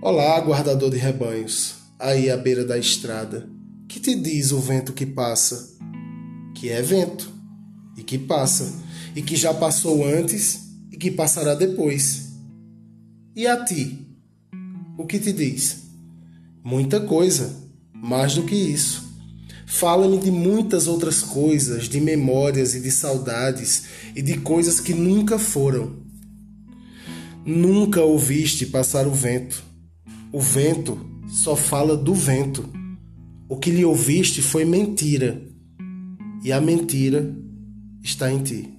Olá, guardador de rebanhos, aí à beira da estrada. Que te diz o vento que passa? Que é vento e que passa, e que já passou antes e que passará depois. E a ti? O que te diz? Muita coisa, mais do que isso. Fala-me de muitas outras coisas, de memórias e de saudades e de coisas que nunca foram. Nunca ouviste passar o vento o vento só fala do vento. O que lhe ouviste foi mentira, e a mentira está em ti.